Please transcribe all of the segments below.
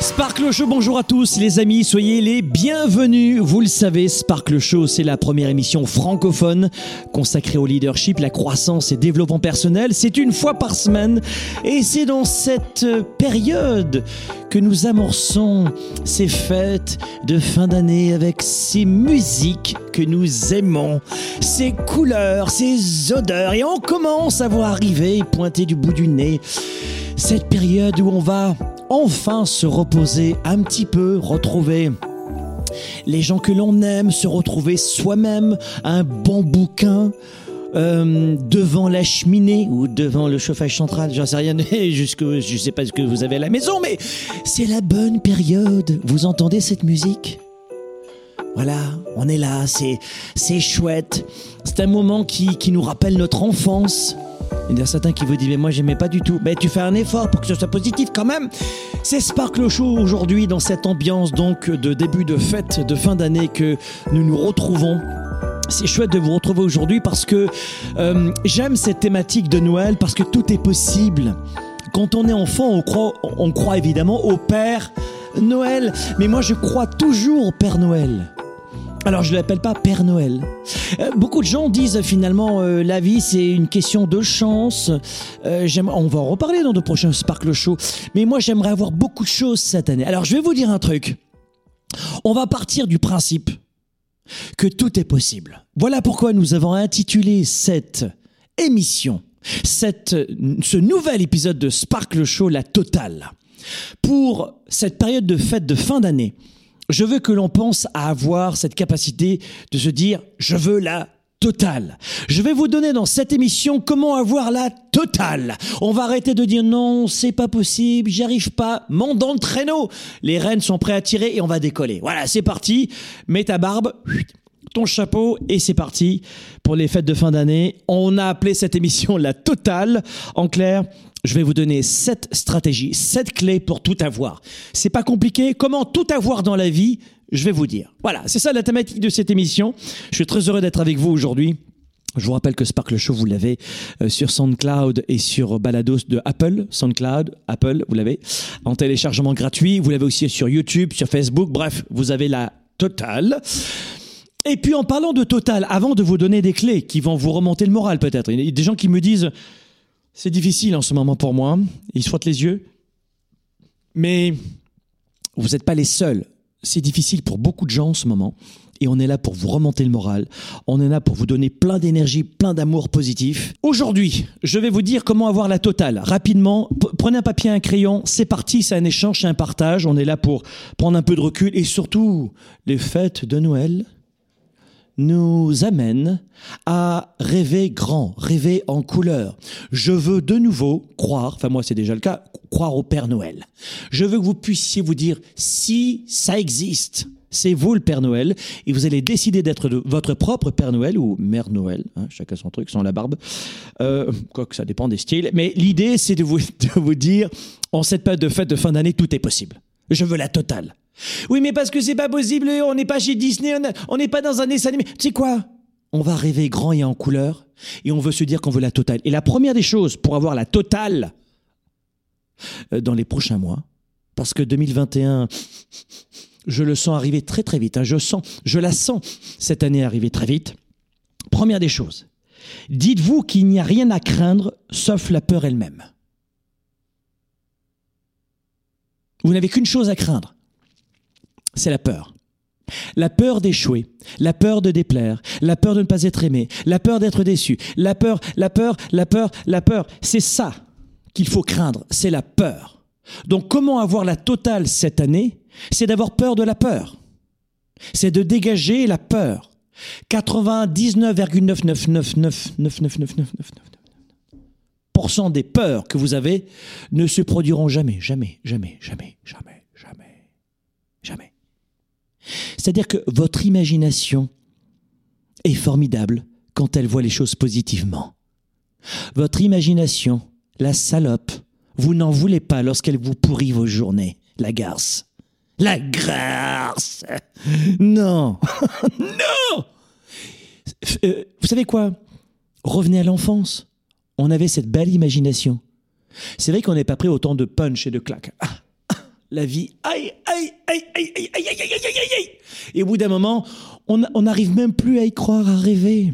Sparkle Show, bonjour à tous les amis, soyez les bienvenus. Vous le savez, Sparkle Show, c'est la première émission francophone consacrée au leadership, la croissance et développement personnel. C'est une fois par semaine et c'est dans cette période que nous amorçons ces fêtes de fin d'année avec ces musiques que nous aimons, ces couleurs, ces odeurs et on commence à voir arriver, pointer du bout du nez, cette période où on va enfin se reposer un petit peu, retrouver les gens que l'on aime, se retrouver soi-même, un bon bouquin. Euh, devant la cheminée ou devant le chauffage central, j'en sais rien, jusque je sais pas ce que vous avez à la maison, mais c'est la bonne période. Vous entendez cette musique? Voilà, on est là, c'est chouette. C'est un moment qui nous rappelle notre enfance. Il y a certains qui vous disent mais moi j'aimais pas du tout. Mais tu fais un effort pour que ce soit positif quand même. C'est Sparkle Show aujourd'hui dans cette ambiance donc de début de fête de fin d'année que nous nous retrouvons. C'est chouette de vous retrouver aujourd'hui parce que euh, j'aime cette thématique de Noël parce que tout est possible. Quand on est enfant, on croit, on croit évidemment au Père Noël, mais moi je crois toujours au Père Noël. Alors je ne l'appelle pas Père Noël. Euh, beaucoup de gens disent finalement euh, la vie c'est une question de chance. Euh, on va en reparler dans de prochains Sparkle Show. Mais moi j'aimerais avoir beaucoup de choses cette année. Alors je vais vous dire un truc. On va partir du principe que tout est possible. Voilà pourquoi nous avons intitulé cette émission, cette, ce nouvel épisode de Sparkle Show, la totale. Pour cette période de fête de fin d'année, je veux que l'on pense à avoir cette capacité de se dire, je veux la totale. Je vais vous donner dans cette émission comment avoir la totale. On va arrêter de dire non, c'est pas possible, j'y arrive pas, monte dans le traîneau. Les rênes sont prêts à tirer et on va décoller. Voilà, c'est parti. Mets ta barbe, ton chapeau et c'est parti pour les fêtes de fin d'année. On a appelé cette émission la totale. En clair, je vais vous donner sept stratégies, sept clés pour tout avoir. C'est pas compliqué. Comment tout avoir dans la vie Je vais vous dire. Voilà, c'est ça la thématique de cette émission. Je suis très heureux d'être avec vous aujourd'hui. Je vous rappelle que Sparkle Show, vous l'avez euh, sur SoundCloud et sur Balados de Apple. SoundCloud, Apple, vous l'avez en téléchargement gratuit. Vous l'avez aussi sur YouTube, sur Facebook. Bref, vous avez la totale. Et puis en parlant de total, avant de vous donner des clés qui vont vous remonter le moral peut-être, il y a des gens qui me disent c'est difficile en ce moment pour moi. Ils se frottent les yeux. Mais vous n'êtes pas les seuls. C'est difficile pour beaucoup de gens en ce moment. Et on est là pour vous remonter le moral. On est là pour vous donner plein d'énergie, plein d'amour positif. Aujourd'hui, je vais vous dire comment avoir la totale. Rapidement, prenez un papier un crayon. C'est parti, c'est un échange, c'est un partage. On est là pour prendre un peu de recul. Et surtout, les fêtes de Noël nous amène à rêver grand, rêver en couleur. Je veux de nouveau croire, enfin moi c'est déjà le cas, croire au Père Noël. Je veux que vous puissiez vous dire, si ça existe, c'est vous le Père Noël, et vous allez décider d'être votre propre Père Noël ou Mère Noël, hein, chacun son truc, sans la barbe, euh, quoique ça dépend des styles, mais l'idée c'est de vous, de vous dire, en cette période de fête de fin d'année, tout est possible. Je veux la totale. Oui, mais parce que c'est pas possible, on n'est pas chez Disney, on n'est pas dans un dessin animé. Tu sais quoi? On va rêver grand et en couleur, et on veut se dire qu'on veut la totale. Et la première des choses pour avoir la totale euh, dans les prochains mois, parce que 2021, je le sens arriver très très vite. Hein, je sens, je la sens cette année arriver très vite. Première des choses, dites-vous qu'il n'y a rien à craindre sauf la peur elle-même. Vous n'avez qu'une chose à craindre, c'est la peur. La peur d'échouer, la peur de déplaire, la peur de ne pas être aimé, la peur d'être déçu, la peur, la peur, la peur, la peur. C'est ça qu'il faut craindre, c'est la peur. Donc comment avoir la totale cette année C'est d'avoir peur de la peur. c'est de dégager la peur. 99,999999999% des peurs que vous avez ne se produiront jamais, jamais, jamais, jamais, jamais, jamais, jamais. C'est-à-dire que votre imagination est formidable quand elle voit les choses positivement. Votre imagination, la salope, vous n'en voulez pas lorsqu'elle vous pourrit vos journées, la garce. La grâce Non Non euh, Vous savez quoi? Revenez à l'enfance. On avait cette belle imagination. C'est vrai qu'on n'est pas prêt autant de punch et de claques. Ah, ah, la vie, aïe, aïe, aïe, aïe, aïe, aïe, aïe, aïe, aïe, aïe. Et au bout d'un moment, on n'arrive même plus à y croire, à rêver.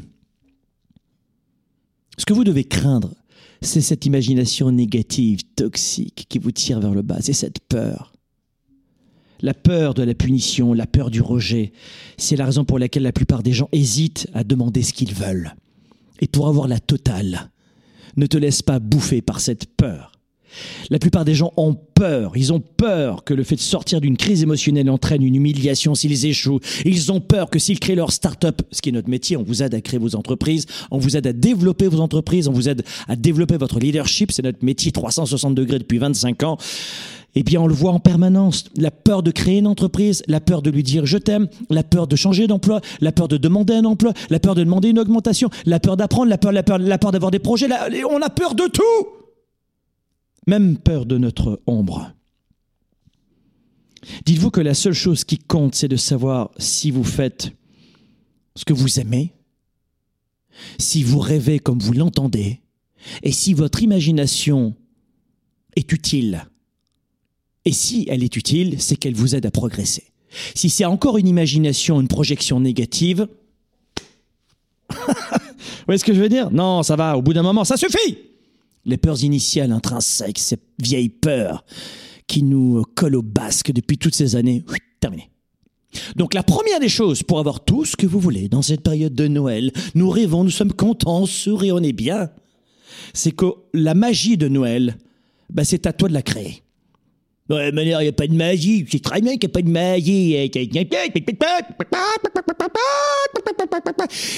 Ce que vous devez craindre, c'est cette imagination négative, toxique, qui vous tire vers le bas. C'est cette peur. La peur de la punition, la peur du rejet, c'est la raison pour laquelle la plupart des gens hésitent à demander ce qu'ils veulent. Et pour avoir la totale, ne te laisse pas bouffer par cette peur. La plupart des gens ont peur. Ils ont peur que le fait de sortir d'une crise émotionnelle entraîne une humiliation s'ils échouent. Ils ont peur que s'ils créent leur start-up, ce qui est notre métier, on vous aide à créer vos entreprises, on vous aide à développer vos entreprises, on vous aide à développer votre leadership. C'est notre métier 360 degrés depuis 25 ans eh bien, on le voit en permanence. La peur de créer une entreprise, la peur de lui dire je t'aime, la peur de changer d'emploi, la peur de demander un emploi, la peur de demander une augmentation, la peur d'apprendre, la peur, la peur, la peur d'avoir des projets. on a peur de tout. Même peur de notre ombre. Dites-vous que la seule chose qui compte, c'est de savoir si vous faites ce que vous aimez, si vous rêvez comme vous l'entendez, et si votre imagination est utile et si elle est utile, c'est qu'elle vous aide à progresser. Si c'est encore une imagination, une projection négative, vous voyez ce que je veux dire? Non, ça va, au bout d'un moment, ça suffit Les peurs initiales intrinsèques, ces vieilles peurs qui nous collent au basque depuis toutes ces années, terminé. Donc la première des choses pour avoir tout ce que vous voulez dans cette période de Noël, nous rêvons, nous sommes contents, on sourit, on est bien, c'est que la magie de Noël, bah, c'est à toi de la créer. Ouais, mais il n'y a pas de magie. C'est très bien qu'il n'y a pas de magie.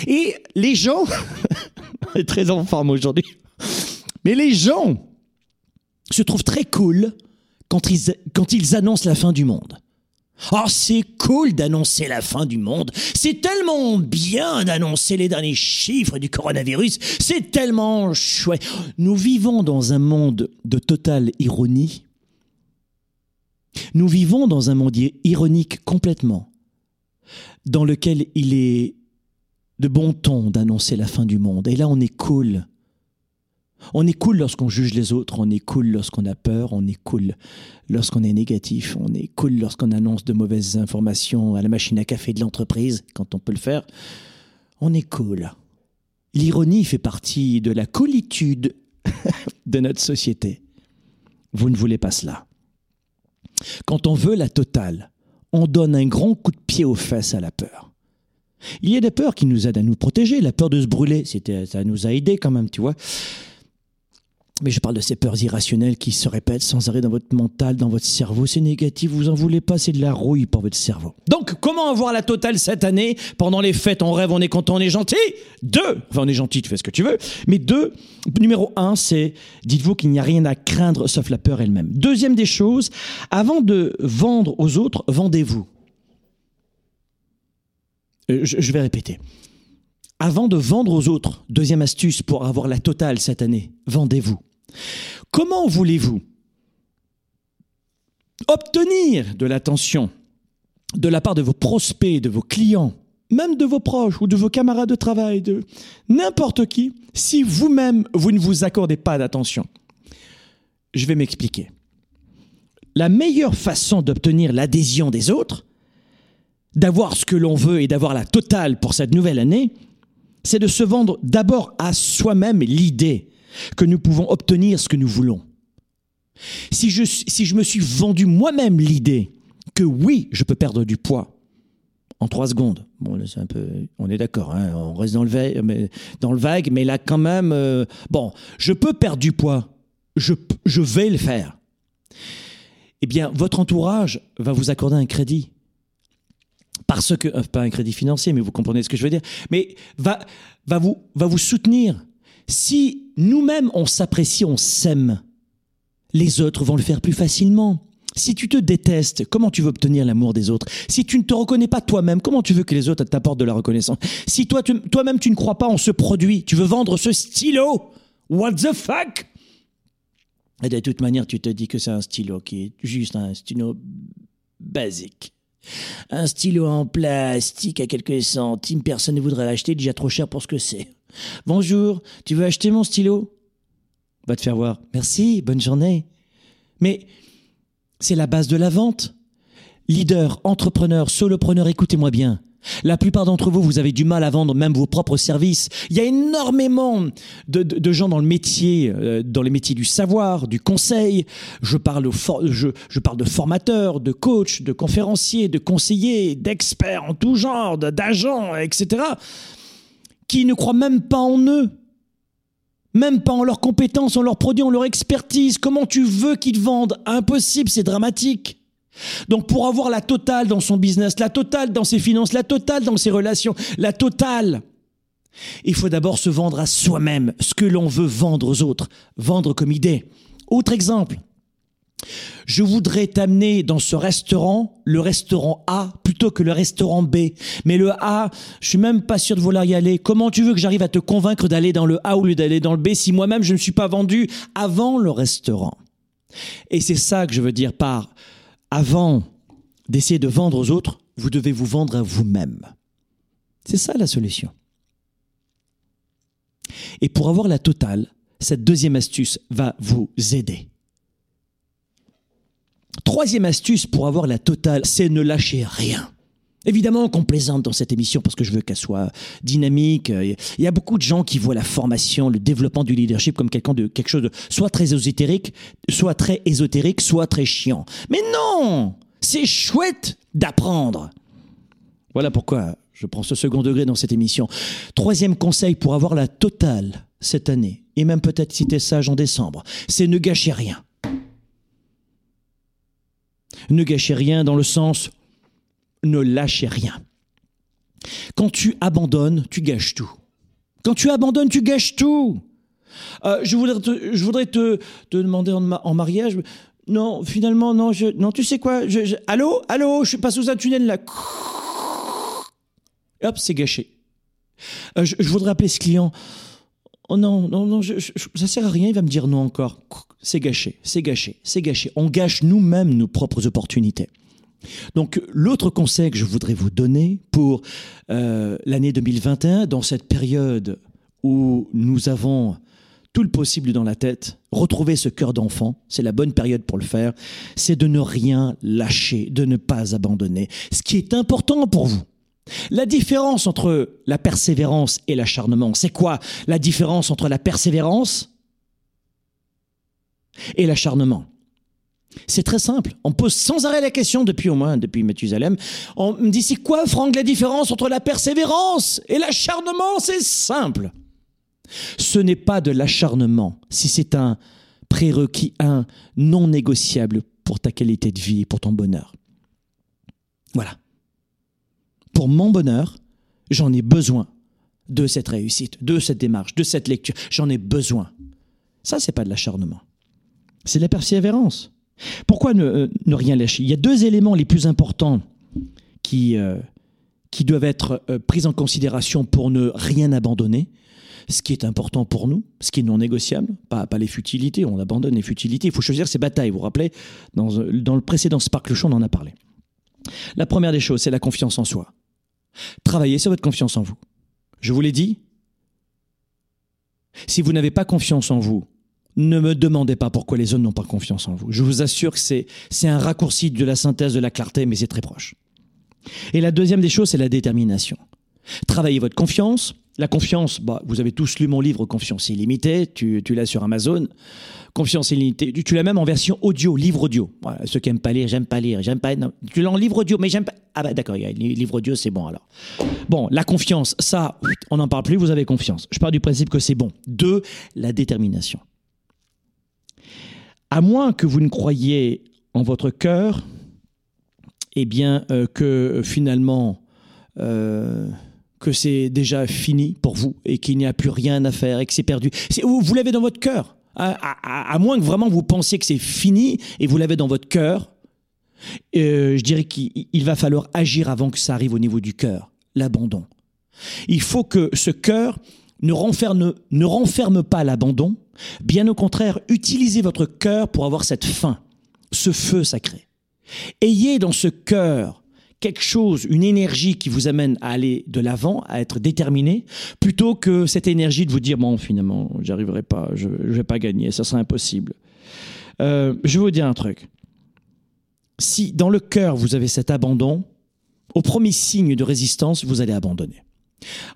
Et les gens, très en forme aujourd'hui, mais les gens se trouvent très cool quand ils, annoncent la fin du monde. Oh, c'est cool d'annoncer la fin du monde. C'est tellement bien d'annoncer les derniers chiffres du coronavirus. C'est tellement chouette. Nous vivons dans un monde de totale ironie nous vivons dans un monde ironique complètement, dans lequel il est de bon ton d'annoncer la fin du monde. Et là, on est cool. On est cool lorsqu'on juge les autres, on est cool lorsqu'on a peur, on est cool lorsqu'on est négatif, on est cool lorsqu'on annonce de mauvaises informations à la machine à café de l'entreprise, quand on peut le faire. On est cool. L'ironie fait partie de la coolitude de notre société. Vous ne voulez pas cela. Quand on veut la totale, on donne un grand coup de pied aux fesses à la peur. Il y a des peurs qui nous aident à nous protéger. La peur de se brûler, ça nous a aidés quand même, tu vois. Mais je parle de ces peurs irrationnelles qui se répètent sans arrêt dans votre mental, dans votre cerveau. C'est négatif, vous en voulez pas, c'est de la rouille pour votre cerveau. Donc, comment avoir la totale cette année Pendant les fêtes, on rêve, on est content, on est gentil. Deux, enfin on est gentil, tu fais ce que tu veux. Mais deux, numéro un, c'est dites-vous qu'il n'y a rien à craindre sauf la peur elle-même. Deuxième des choses, avant de vendre aux autres, vendez-vous. Euh, je vais répéter. Avant de vendre aux autres, deuxième astuce pour avoir la totale cette année, vendez-vous. Comment voulez-vous obtenir de l'attention de la part de vos prospects, de vos clients, même de vos proches ou de vos camarades de travail, de n'importe qui, si vous-même, vous ne vous accordez pas d'attention? Je vais m'expliquer. La meilleure façon d'obtenir l'adhésion des autres, d'avoir ce que l'on veut et d'avoir la totale pour cette nouvelle année, c'est de se vendre d'abord à soi-même l'idée que nous pouvons obtenir ce que nous voulons. Si je, si je me suis vendu moi-même l'idée que oui, je peux perdre du poids en trois secondes, bon, c'est un peu, on est d'accord, hein, on reste dans le, vague, mais, là quand même, euh, bon, je peux perdre du poids, je, je vais le faire. Eh bien, votre entourage va vous accorder un crédit Parce que, euh, pas un crédit financier, mais vous comprenez ce que je veux dire, mais va, va, vous, va vous soutenir. Si nous-mêmes on s'apprécie, on s'aime, les autres vont le faire plus facilement. Si tu te détestes, comment tu veux obtenir l'amour des autres? Si tu ne te reconnais pas toi-même, comment tu veux que les autres t'apportent de la reconnaissance? Si toi, toi-même tu ne crois pas en ce produit, tu veux vendre ce stylo, what the fuck? Et de toute manière, tu te dis que c'est un stylo qui est juste un stylo basique. Un stylo en plastique à quelques centimes, personne ne voudrait l'acheter, déjà trop cher pour ce que c'est. Bonjour, tu veux acheter mon stylo? Va te faire voir. Merci, bonne journée. Mais c'est la base de la vente. Leader, entrepreneur, solopreneur, écoutez-moi bien. La plupart d'entre vous, vous avez du mal à vendre même vos propres services. Il y a énormément de, gens dans le métier, euh, dans les métiers du savoir, du conseil. Je parle, je, je parle de formateurs, de coachs, de conférenciers, de conseillers, d'experts en tout genre, d'agents, etc., qui ne croient même pas en eux même pas en leurs compétences, en leurs produits, en leur expertise. Comment tu veux qu'ils vendent? Impossible, c'est dramatique. Donc pour avoir la totale dans son business, la totale dans ses finances, la totale dans ses relations, la totale, il faut d'abord se vendre à soi-même ce que l'on veut vendre aux autres, vendre comme idée. Autre exemple, je voudrais t'amener dans ce restaurant, le restaurant A, plutôt que le restaurant B. Mais le A, je suis même pas sûr de vouloir y aller. Comment tu veux que j'arrive à te convaincre d'aller dans le A au lieu d'aller dans le B si moi-même je ne suis pas vendu avant le restaurant? Et c'est ça que je veux dire par avant d'essayer de vendre aux autres, vous devez vous vendre à vous-même. C'est ça la solution. Et pour avoir la totale, cette deuxième astuce va vous aider. Troisième astuce pour avoir la totale, c'est ne lâcher rien. Évidemment qu'on plaisante dans cette émission parce que je veux qu'elle soit dynamique. Il y a beaucoup de gens qui voient la formation, le développement du leadership comme quelque chose de soit très ésotérique, soit très ésotérique, soit très chiant. Mais non, c'est chouette d'apprendre. Voilà pourquoi je prends ce second degré dans cette émission. Troisième conseil pour avoir la totale cette année, et même peut-être si t'es sage en décembre, c'est ne gâcher rien. Ne gâchez rien dans le sens ne lâchez rien. Quand tu abandonnes, tu gâches tout. Quand tu abandonnes, tu gâches tout. Euh, je voudrais te, je demander en, mariage. Non, finalement, non, je, non, tu sais quoi je, Allô Allô Je suis pas sous un tunnel là. Hop, c'est gâché. Euh, je, voudrais appeler ce client. Oh non, non, non, ça sert à rien, il va me dire non encore. C'est gâché, c'est gâché, c'est gâché. On gâche nous-mêmes nos propres opportunités. Donc l'autre conseil que je voudrais vous donner pour euh, l'année 2021, dans cette période où nous avons tout le possible dans la tête, retrouver ce cœur d'enfant, c'est la bonne période pour le faire, c'est de ne rien lâcher, de ne pas abandonner. Ce qui est important pour vous, la différence entre la persévérance et l'acharnement, c'est quoi la différence entre la persévérance et l'acharnement? C'est très simple. On pose sans arrêt la question depuis au moins, depuis Mathusalem. On me dit, c'est quoi, Franck, la différence entre la persévérance et l'acharnement? C'est simple. Ce n'est pas de l'acharnement si c'est un prérequis, un non négociable pour ta qualité de vie et pour ton bonheur. Voilà pour mon bonheur, j'en ai besoin de cette réussite, de cette démarche, de cette lecture. J'en ai besoin. Ça, c'est pas de l'acharnement. C'est de la persévérance. Pourquoi ne, euh, rien lâcher? Il y a deux éléments les plus importants qui, euh, qui doivent être euh, pris en considération pour ne rien abandonner. Ce qui est important pour nous, ce qui est non négociable, pas, pas les futilités, on abandonne les futilités, il faut choisir ses batailles. Vous vous rappelez, dans, dans le précédent Sparkle Show, on en a parlé. La première des choses, c'est la confiance en soi. Travaillez sur votre confiance en vous. Je vous l'ai dit. Si vous n'avez pas confiance en vous, ne me demandez pas pourquoi les autres n'ont pas confiance en vous. Je vous assure que c'est, un raccourci de la synthèse de la clarté, mais c'est très proche. Et la deuxième des choses, c'est la détermination. Travaillez votre confiance, la confiance, bah, vous avez tous lu mon livre Confiance illimitée, tu, tu l'as sur Amazon. Confiance illimitée, tu, l'as même en version audio, livre audio. ceux qui n'aiment pas lire, j'aime pas lire, j'aime pas. tu l'as en livre audio, mais j'aime pas. Ah bah d'accord, livre audio, c'est bon alors. Bon, la confiance, ça, on n'en parle plus, vous avez confiance. Je pars du principe que c'est bon. Deux, la détermination. À moins que vous ne croyiez en votre cœur eh bien, euh, que finalement, euh, que c'est déjà fini pour vous et qu'il n'y a plus rien à faire et que c'est perdu. Vous, vous l'avez dans votre cœur. À, moins que vraiment vous pensiez que c'est fini et vous l'avez dans votre cœur, euh, je dirais qu'il va falloir agir avant que ça arrive au niveau du cœur, l'abandon. Il faut que ce cœur ne renferme, ne renferme pas l'abandon, bien au contraire, utilisez votre cœur pour avoir cette faim, ce feu sacré. Ayez dans ce cœur quelque chose, une énergie qui vous amène à aller de l'avant, à être déterminé, plutôt que cette énergie de vous dire bon finalement j'arriverai pas, je, ne vais pas gagner, ça sera impossible. Euh, je vais vous dire un truc. Si dans le cœur vous avez cet abandon, au premier signe de résistance, vous allez abandonner.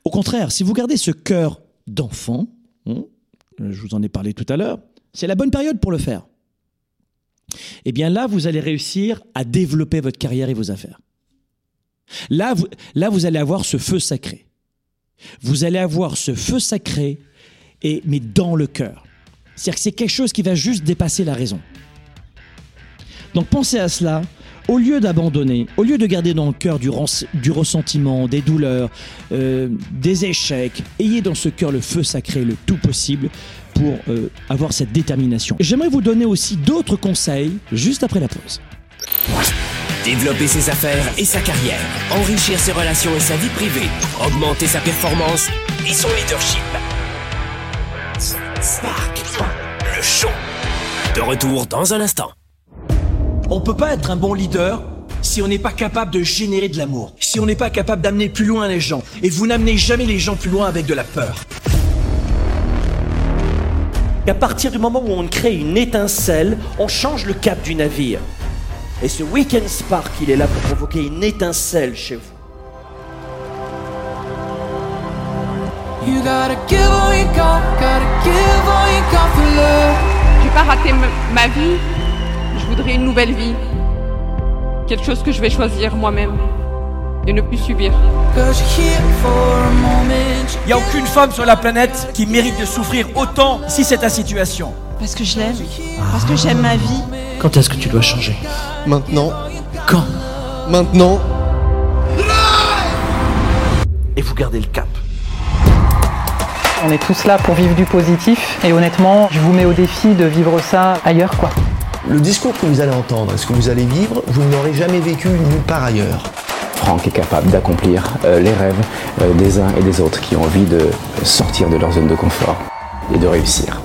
Au contraire, si vous gardez ce cœur d'enfant, hein, je vous en ai parlé tout à l'heure, c'est la bonne période pour le faire. Eh bien là, vous allez réussir à développer votre carrière et vos affaires. Là vous, là, vous allez avoir ce feu sacré. Vous allez avoir ce feu sacré, et, mais dans le cœur. C'est-à-dire que c'est quelque chose qui va juste dépasser la raison. Donc pensez à cela. Au lieu d'abandonner, au lieu de garder dans le cœur du, ressentiment, des douleurs, euh, des échecs, ayez dans ce cœur le feu sacré le tout possible pour euh, avoir cette détermination. J'aimerais vous donner aussi d'autres conseils juste après la pause. Développer ses affaires et sa carrière, enrichir ses relations et sa vie privée, augmenter sa performance et son leadership. Spark, le show. De retour dans un instant. On peut pas être un bon leader si on n'est pas capable de générer de l'amour, si on n'est pas capable d'amener plus loin les gens. Et vous n'amenez jamais les gens plus loin avec de la peur. À partir du moment où on crée une étincelle, on change le cap du navire. Et ce Weekend Spark, il est là pour provoquer une étincelle chez vous. You gotta give all you got, gotta give all you got for love. Je vais pas rater ma vie, je voudrais une nouvelle vie. Quelque chose que je vais choisir moi-même et ne plus subir. Il n'y a aucune femme sur la planète qui mérite de souffrir autant si c'est ta situation. Parce que je l'aime, parce que j'aime ma vie. Quand est-ce que tu dois changer Maintenant. Quand Maintenant. Et vous gardez le cap. On est tous là pour vivre du positif et honnêtement, je vous mets au défi de vivre ça ailleurs quoi. Le discours que vous allez entendre, ce que vous allez vivre, vous ne l'aurez jamais vécu nulle part ailleurs. Franck est capable d'accomplir euh, les rêves euh, des uns et des autres qui ont envie de sortir de leur zone de confort et de réussir.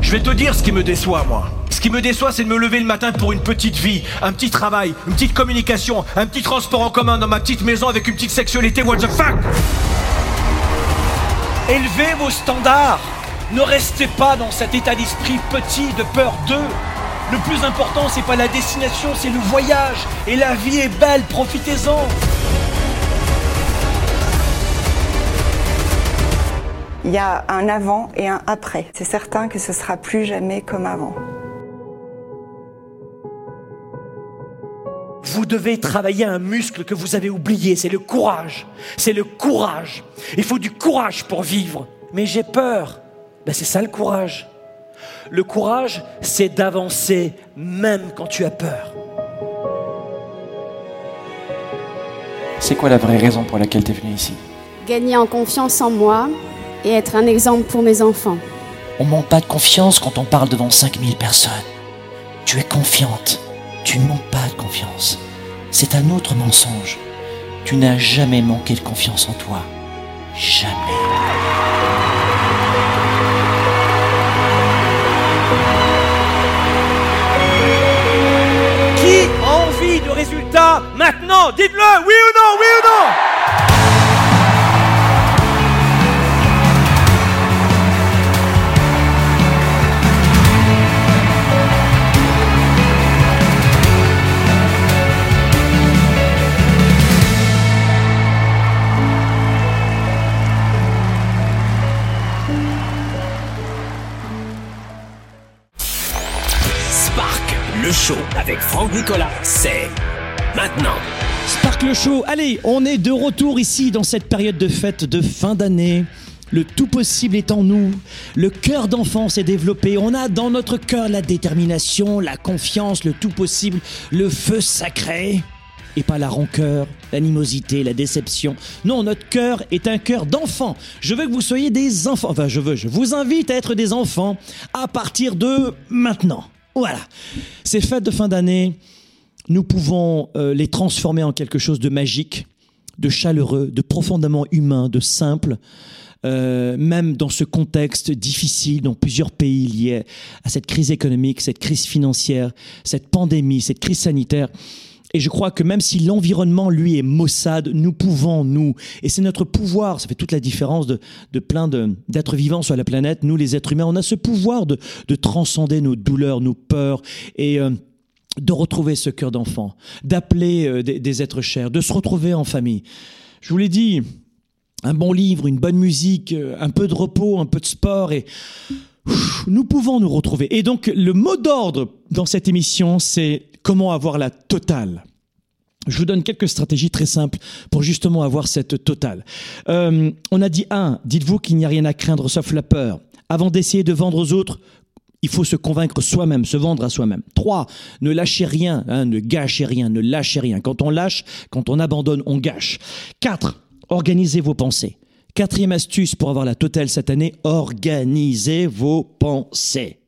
Je vais te dire ce qui me déçoit, moi. Qui me déçoit, c'est de me lever le matin pour une petite vie, un petit travail, une petite communication, un petit transport en commun dans ma petite maison avec une petite sexualité. What the fuck? Élevez vos standards. Ne restez pas dans cet état d'esprit petit de peur d'eux. Le plus important, c'est pas la destination, c'est le voyage. Et la vie est belle, profitez-en. Il y a un avant et un après. C'est certain que ce sera plus jamais comme avant. Vous devez travailler un muscle que vous avez oublié, c'est le courage. C'est le courage. Il faut du courage pour vivre. Mais j'ai peur. Ben c'est ça le courage. Le courage, c'est d'avancer même quand tu as peur. C'est quoi la vraie raison pour laquelle tu es venu ici? Gagner en confiance en moi et être un exemple pour mes enfants. On manque pas de confiance quand on parle devant 5000 personnes. Tu es confiante. Tu ne manques pas de confiance. C'est un autre mensonge. Tu n'as jamais manqué de confiance en toi. Jamais. Qui a envie de résultats maintenant Dites-le, oui ou non, avec Franck Nicolas, c'est maintenant. Sparkle Show, allez, on est de retour ici dans cette période de fête de fin d'année. Le tout possible est en nous. Le cœur d'enfant s'est développé. On a dans notre cœur la détermination, la confiance, le tout possible, le feu sacré. Et pas la rancœur, l'animosité, la déception. Non, notre cœur est un cœur d'enfant. Je veux que vous soyez des enfants. Enfin, je veux, je vous invite à être des enfants à partir de maintenant. Voilà. Ces fêtes de fin d'année, nous pouvons euh, les transformer en quelque chose de magique, de chaleureux, de profondément humain, de simple. Euh, même dans ce contexte difficile dans plusieurs pays liés à cette crise économique, cette crise financière, cette pandémie, cette crise sanitaire. Et je crois que même si l'environnement, lui, est maussade, nous pouvons, nous, et c'est notre pouvoir, ça fait toute la différence de, plein d'êtres vivants sur la planète, nous les êtres humains, on a ce pouvoir de, de transcender nos douleurs, nos peurs, et euh, de retrouver ce cœur d'enfant, d'appeler euh, des, des êtres chers, de se retrouver en famille. Je vous l'ai dit, un bon livre, une bonne musique, euh, un peu de repos, un peu de sport et nous pouvons nous retrouver. Et donc le mot d'ordre dans cette émission, c'est comment avoir la totale? Je vous donne quelques stratégies très simples pour justement avoir cette totale. Euh, on a dit un, dites-vous qu'il n'y a rien à craindre sauf la peur. Avant d'essayer de vendre aux autres, il faut se convaincre soi-même, se vendre à soi-même. Trois, ne lâchez rien, hein, ne gâchez rien, ne lâchez rien. Quand on lâche, quand on abandonne, on gâche. Quatre, organisez vos pensées. Quatrième astuce pour avoir la totale cette année, organisez vos pensées.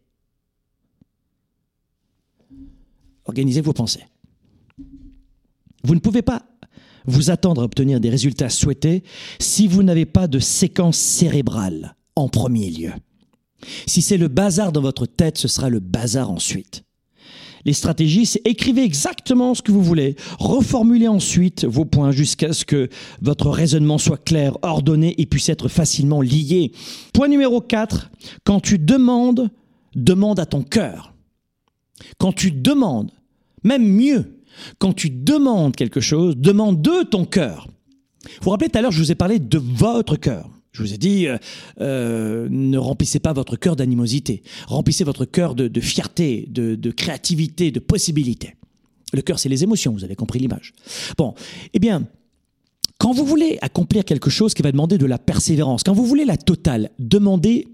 Organisez vos pensées. Vous ne pouvez pas vous attendre à obtenir des résultats souhaités si vous n'avez pas de séquence cérébrale en premier lieu. Si c'est le bazar dans votre tête, ce sera le bazar ensuite. Les stratégies, c'est écrivez exactement ce que vous voulez, reformulez ensuite vos points jusqu'à ce que votre raisonnement soit clair, ordonné et puisse être facilement lié. Point numéro 4, quand tu demandes, demande à ton cœur. Quand tu demandes, même mieux, quand tu demandes quelque chose, demande de ton cœur. Vous vous rappelez tout à l'heure, je vous ai parlé de votre cœur. Je vous ai dit, euh, euh, ne remplissez pas votre cœur d'animosité. Remplissez votre cœur de, fierté, de, de, créativité, de possibilité. Le cœur, c'est les émotions, vous avez compris l'image. Bon, eh bien, quand vous voulez accomplir quelque chose qui va demander de la persévérance, quand vous voulez la totale, demandez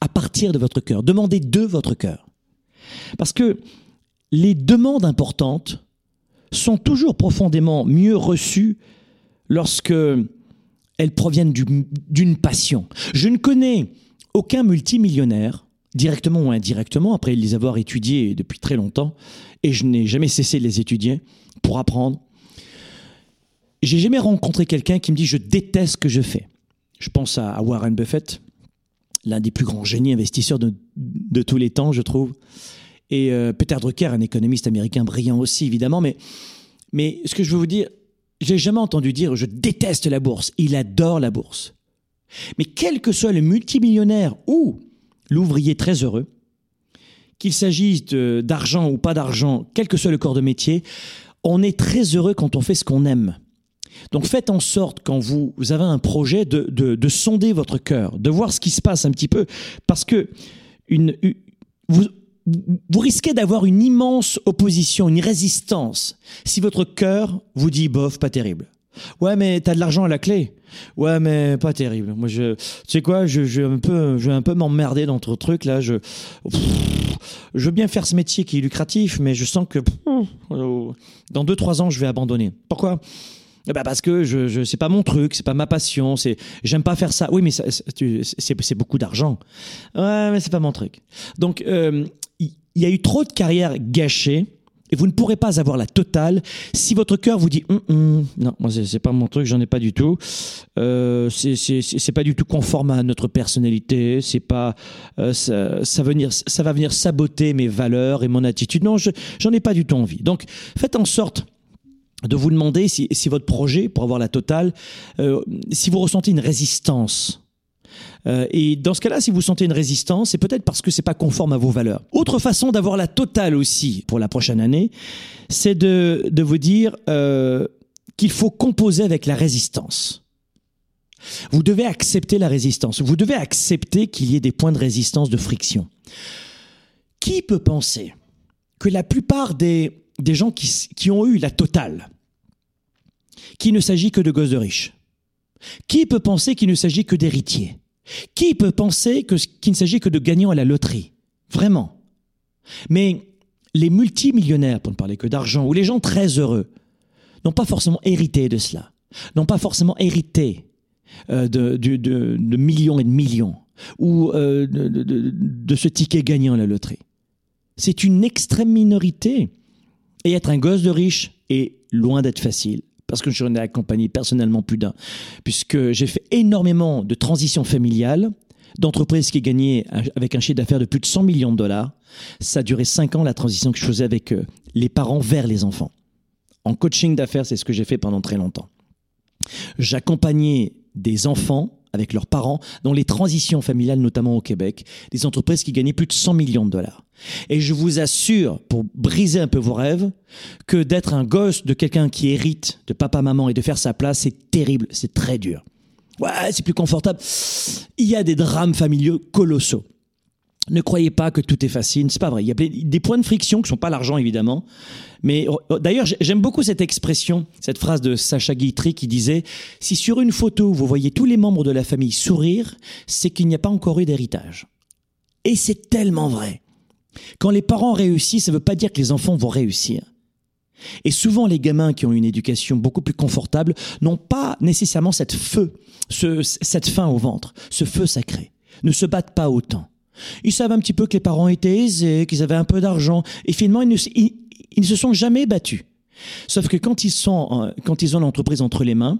à partir de votre cœur, demandez de votre cœur. Parce que les demandes importantes sont toujours profondément mieux reçues lorsque elles proviennent d'une passion. Je ne connais aucun multimillionnaire, directement ou indirectement, après les avoir étudiés depuis très longtemps, et je n'ai jamais cessé de les étudier pour apprendre. J'ai jamais rencontré quelqu'un qui me dit je déteste ce que je fais. Je pense à Warren Buffett, l'un des plus grands génies investisseurs de, tous les temps, je trouve. Et euh, Peter Drucker, un économiste américain brillant aussi, évidemment. Mais, mais ce que je veux vous dire, j'ai jamais entendu dire je déteste la bourse. Il adore la bourse. Mais quel que soit le multimillionnaire ou l'ouvrier très heureux, qu'il s'agisse d'argent ou pas d'argent, quel que soit le corps de métier, on est très heureux quand on fait ce qu'on aime. Donc faites en sorte, quand vous, avez un projet, de, de, sonder votre cœur, de voir ce qui se passe un petit peu, parce que une, vous, vous risquez d'avoir une immense opposition, une résistance, si votre cœur vous dit bof, pas terrible. Ouais, mais t'as de l'argent à la clé. Ouais, mais pas terrible. Moi, tu sais quoi, je, je un peu, je vais un peu m'emmerder dans ton truc là. Je, veux bien faire ce métier qui est lucratif, mais je sens que dans deux trois ans, je vais abandonner. Pourquoi? Ben parce que je, je c'est pas mon truc, c'est pas ma passion, c'est j'aime pas faire ça. Oui, mais c'est beaucoup d'argent. Ouais, mais c'est pas mon truc. Donc euh, il y a eu trop de carrières gâchées et vous ne pourrez pas avoir la totale. Si votre cœur vous dit hum, hum, non moi c'est pas mon truc j'en ai pas du tout. Euh, c'est pas du tout conforme à notre personnalité c'est pas euh, ça, ça, venir, ça va venir saboter mes valeurs et mon attitude. Non j'en ai pas du tout envie. Donc faites en sorte de vous demander si, si votre projet pour avoir la totale euh, si vous ressentez une résistance euh, et dans ce cas-là, si vous sentez une résistance, c'est peut-être parce que c'est pas conforme à vos valeurs. Autre façon d'avoir la totale aussi pour la prochaine année, c'est de, de vous dire euh, qu'il faut composer avec la résistance. Vous devez accepter la résistance. Vous devez accepter qu'il y ait des points de résistance, de friction. Qui peut penser que la plupart des, des gens qui, qui ont eu la totale, qu'il ne s'agit que de gosses de riches? Qui peut penser qu'il ne s'agit que d'héritiers? Qui peut penser qu'il ne s'agit que de gagnants à la loterie? Vraiment. Mais les multimillionnaires, pour ne parler que d'argent, ou les gens très heureux, n'ont pas forcément hérité de cela, n'ont pas forcément hérité euh, de, millions et de millions, ou euh, de ce ticket gagnant à la loterie. C'est une extrême minorité. Et être un gosse de riche est loin d'être facile. Parce que j'en ai accompagné personnellement plus d'un. Puisque j'ai fait énormément de transitions familiales, d'entreprises qui gagnaient avec un chiffre d'affaires de plus de 100 millions de dollars. Ça a duré 5 ans la transition que je faisais avec euh, les parents vers les enfants. En coaching d'affaires, c'est ce que j'ai fait pendant très longtemps. J'accompagnais des enfants avec leurs parents dans les transitions familiales, notamment au Québec, des entreprises qui gagnaient plus de 100 millions de dollars. Et je vous assure, pour briser un peu vos rêves, que d'être un gosse de quelqu'un qui hérite de papa-maman et de faire sa place, c'est terrible, c'est très dur. Ouais, c'est plus confortable. Il y a des drames familiaux colossaux. Ne croyez pas que tout est facile, c'est pas vrai. Il y a des points de friction qui sont pas l'argent évidemment, mais oh, d'ailleurs j'aime beaucoup cette expression, cette phrase de Sacha Guitry qui disait si sur une photo vous voyez tous les membres de la famille sourire, c'est qu'il n'y a pas encore eu d'héritage. Et c'est tellement vrai. Quand les parents réussissent, ça ne veut pas dire que les enfants vont réussir. Et souvent, les gamins qui ont une éducation beaucoup plus confortable n'ont pas nécessairement cette feu, ce, cette faim au ventre, ce feu sacré, ne se battent pas autant. Ils savent un petit peu que les parents étaient aisés, qu'ils avaient un peu d'argent, et finalement, ils ne, ils, se sont jamais battus. Sauf que quand ils, sont, quand ils ont l'entreprise entre les mains,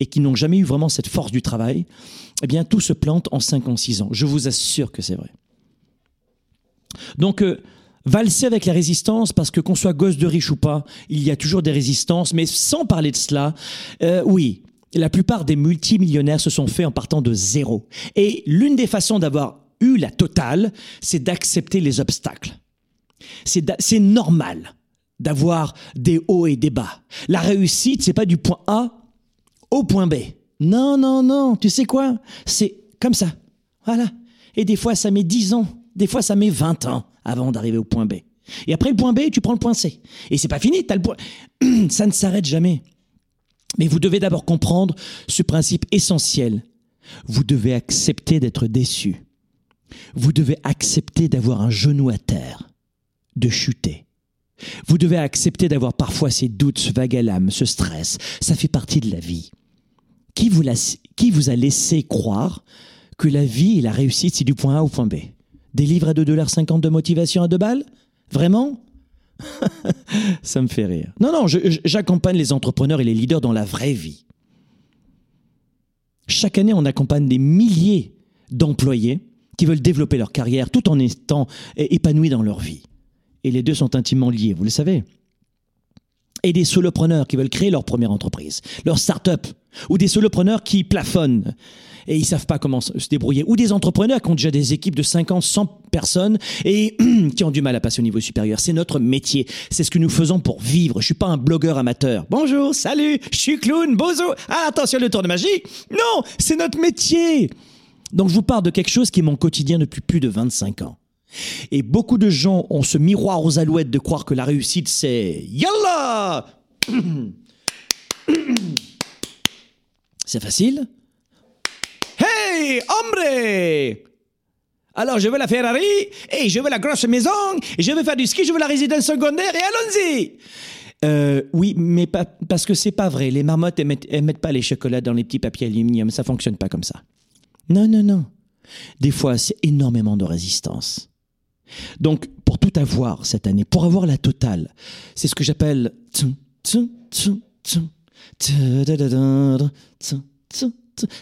et qu'ils n'ont jamais eu vraiment cette force du travail, eh bien, tout se plante en 5 ans, 6 ans. Je vous assure que c'est vrai. Donc, euh, valser avec la résistance, parce que qu'on soit gosse de riche ou pas, il y a toujours des résistances, mais sans parler de cela, euh, oui, la plupart des multimillionnaires se sont faits en partant de zéro. Et l'une des façons d'avoir eu la totale, c'est d'accepter les obstacles. C'est normal d'avoir des hauts et des bas. La réussite, c'est pas du point A au point B. Non, non, non, tu sais quoi? C'est comme ça. Voilà. Et des fois, ça met 10 ans. Des fois, ça met 20 ans avant d'arriver au point B. Et après le point B, tu prends le point C. Et c'est pas fini, as le point... ça ne s'arrête jamais. Mais vous devez d'abord comprendre ce principe essentiel. Vous devez accepter d'être déçu. Vous devez accepter d'avoir un genou à terre, de chuter. Vous devez accepter d'avoir parfois ces doutes, ce vague à l'âme, ce stress. Ça fait partie de la vie. Qui vous, a laissé croire que la vie et la réussite, c'est du point A au point B? Des livres à 2,50$ de motivation à deux balles? Vraiment? Ça me fait rire. Non, non, j'accompagne les entrepreneurs et les leaders dans la vraie vie. Chaque année, on accompagne des milliers d'employés qui veulent développer leur carrière tout en étant épanouis dans leur vie. Et les deux sont intimement liés, vous le savez. Et des solopreneurs qui veulent créer leur première entreprise, leur start-up, ou des solopreneurs qui plafonnent et ils savent pas comment se débrouiller. Ou des entrepreneurs qui ont déjà des équipes de 50, 100 personnes et qui ont du mal à passer au niveau supérieur. C'est notre métier. C'est ce que nous faisons pour vivre. Je suis pas un blogueur amateur. Bonjour, salut, je suis clown, bozo. Ah, attention, le tour de magie. Non, c'est notre métier. Donc je vous parle de quelque chose qui est mon quotidien depuis plus de 25 ans. Et beaucoup de gens ont ce miroir aux alouettes de croire que la réussite c'est Yallah C'est facile Hey, hombre Alors, je veux la Ferrari, et je veux la grosse maison, et je veux faire du ski, je veux la résidence secondaire, et allons-y euh, oui, mais pas, parce que c'est pas vrai. Les marmottes, elles mettent, mettent pas les chocolats dans les petits papiers aluminium. Ça fonctionne pas comme ça. Non, non, non. Des fois, c'est énormément de résistance. Donc, pour tout avoir cette année, pour avoir la totale, c'est ce que j'appelle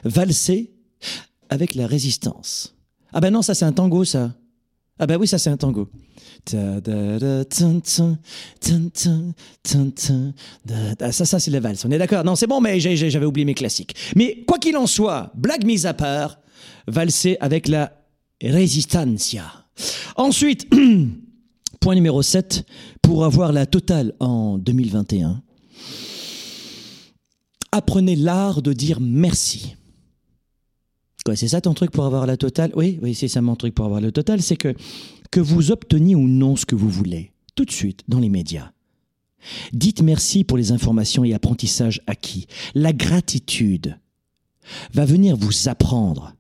valser avec la résistance. Ah ben non, ça c'est un tango, ça. Ah ben oui, ça c'est un tango. Ça, ça c'est la valse. On est d'accord? Non, c'est bon, mais j'avais oublié mes classiques. Mais quoi qu'il en soit, blague mise à part, valser avec la résistancia. Ensuite, point numéro 7, pour avoir la totale en 2021, apprenez l'art de dire merci c'est ça ton truc pour avoir la totale? Oui, oui, c'est ça mon truc pour avoir la totale, c'est que, que vous obteniez ou non ce que vous voulez, tout de suite, dans les médias. Dites merci pour les informations et apprentissages acquis. La gratitude va venir vous apprendre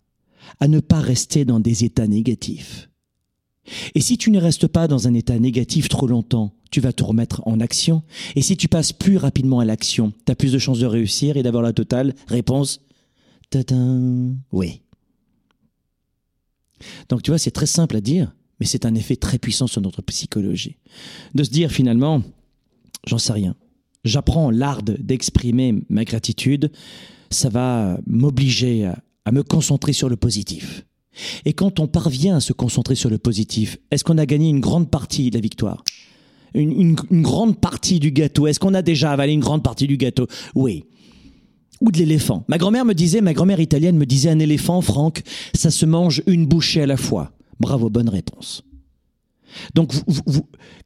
à ne pas rester dans des états négatifs. Et si tu ne restes pas dans un état négatif trop longtemps, tu vas te remettre en action. Et si tu passes plus rapidement à l'action, tu as plus de chances de réussir et d'avoir la totale réponse. Oui. Donc tu vois, c'est très simple à dire, mais c'est un effet très puissant sur notre psychologie. De se dire finalement, j'en sais rien. J'apprends l'art d'exprimer ma gratitude, ça va m'obliger à me concentrer sur le positif. Et quand on parvient à se concentrer sur le positif, est-ce qu'on a gagné une grande partie de la victoire? Une, grande partie du gâteau? Est-ce qu'on a déjà avalé une grande partie du gâteau? Oui. Ou de l'éléphant. Ma grand-mère me disait, ma grand-mère italienne me disait, un éléphant, Franck, ça se mange une bouchée à la fois. Bravo, bonne réponse. Donc,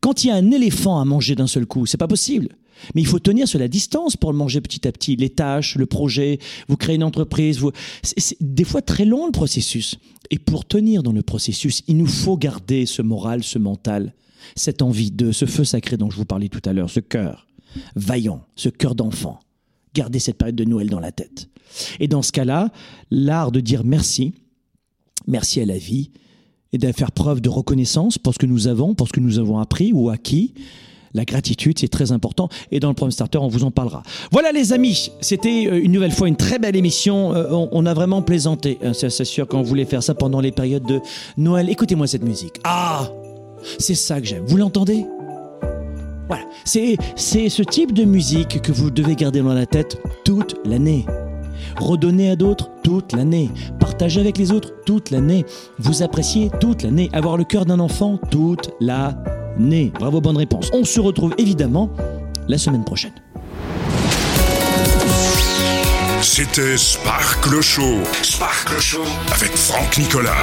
quand il y a un éléphant à manger d'un seul coup, c'est pas possible. Mais il faut tenir sur la distance pour le manger petit à petit. Les tâches, le projet, vous créez une entreprise. C'est des fois très long le processus. Et pour tenir dans le processus, il nous faut garder ce moral, ce mental, cette envie de ce feu sacré dont je vous parlais tout à l'heure, ce cœur vaillant, ce cœur d'enfant. Gardez cette période de Noël dans la tête. Et dans ce cas-là, l'art de dire merci, merci à la vie, et de faire preuve de reconnaissance pour ce que nous avons, pour ce que nous avons appris ou acquis, la gratitude, c'est très important. Et dans le Problem Starter, on vous en parlera. Voilà les amis, c'était euh, une nouvelle fois une très belle émission. Euh, on a vraiment plaisanté. Hein, c'est sûr qu'on voulait faire ça pendant les périodes de Noël. Écoutez-moi cette musique. Ah C'est ça que j'aime. Vous l'entendez? Voilà, c'est ce type de musique que vous devez garder dans la tête toute l'année. Redonner à d'autres toute l'année. Partager avec les autres toute l'année. Vous apprécier toute l'année. Avoir le cœur d'un enfant toute la né. Bravo, bonne réponse. On se retrouve évidemment la semaine prochaine. C'était Sparkle Show. Sparkle Show avec Franck Nicolas.